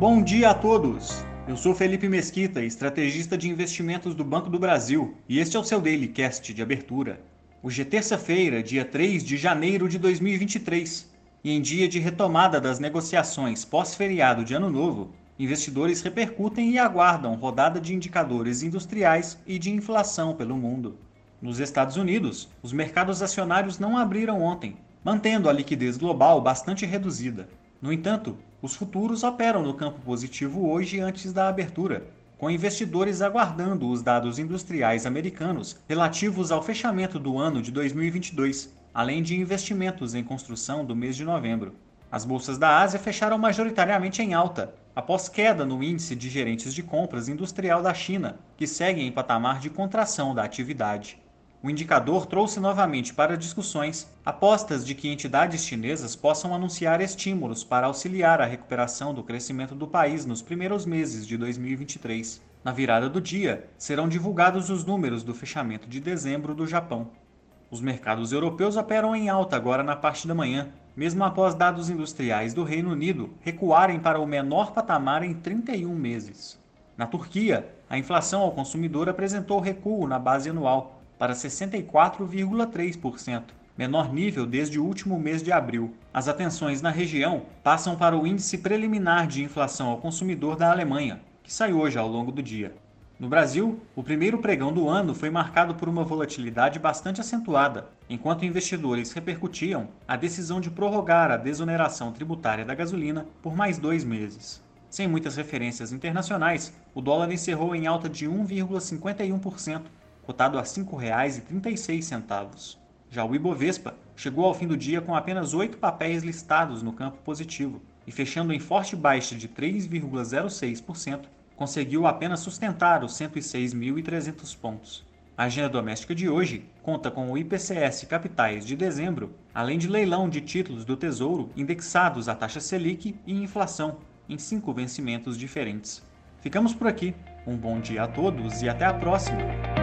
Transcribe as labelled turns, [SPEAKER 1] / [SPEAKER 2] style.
[SPEAKER 1] Bom dia a todos! Eu sou Felipe Mesquita, estrategista de investimentos do Banco do Brasil, e este é o seu Daily Cast de abertura. Hoje é terça-feira, dia 3 de janeiro de 2023, e em dia de retomada das negociações pós-feriado de Ano Novo, investidores repercutem e aguardam rodada de indicadores industriais e de inflação pelo mundo. Nos Estados Unidos, os mercados acionários não abriram ontem, mantendo a liquidez global bastante reduzida. No entanto, os futuros operam no campo positivo hoje antes da abertura, com investidores aguardando os dados industriais americanos relativos ao fechamento do ano de 2022, além de investimentos em construção do mês de novembro. As bolsas da Ásia fecharam majoritariamente em alta, após queda no índice de gerentes de compras industrial da China, que segue em patamar de contração da atividade. O indicador trouxe novamente para discussões apostas de que entidades chinesas possam anunciar estímulos para auxiliar a recuperação do crescimento do país nos primeiros meses de 2023. Na virada do dia, serão divulgados os números do fechamento de dezembro do Japão. Os mercados europeus operam em alta agora na parte da manhã, mesmo após dados industriais do Reino Unido recuarem para o menor patamar em 31 meses. Na Turquia, a inflação ao consumidor apresentou recuo na base anual, para 64,3%, menor nível desde o último mês de abril. As atenções na região passam para o índice preliminar de inflação ao consumidor da Alemanha, que sai hoje ao longo do dia. No Brasil, o primeiro pregão do ano foi marcado por uma volatilidade bastante acentuada, enquanto investidores repercutiam a decisão de prorrogar a desoneração tributária da gasolina por mais dois meses. Sem muitas referências internacionais, o dólar encerrou em alta de 1,51%, cotado a R$ 5,36. Já o Ibovespa chegou ao fim do dia com apenas oito papéis listados no campo positivo e, fechando em forte baixa de 3,06%, conseguiu apenas sustentar os 106.300 pontos. A agenda doméstica de hoje conta com o IPCS Capitais de dezembro, além de leilão de títulos do Tesouro indexados à taxa Selic e inflação, em cinco vencimentos diferentes. Ficamos por aqui. Um bom dia a todos e até a próxima!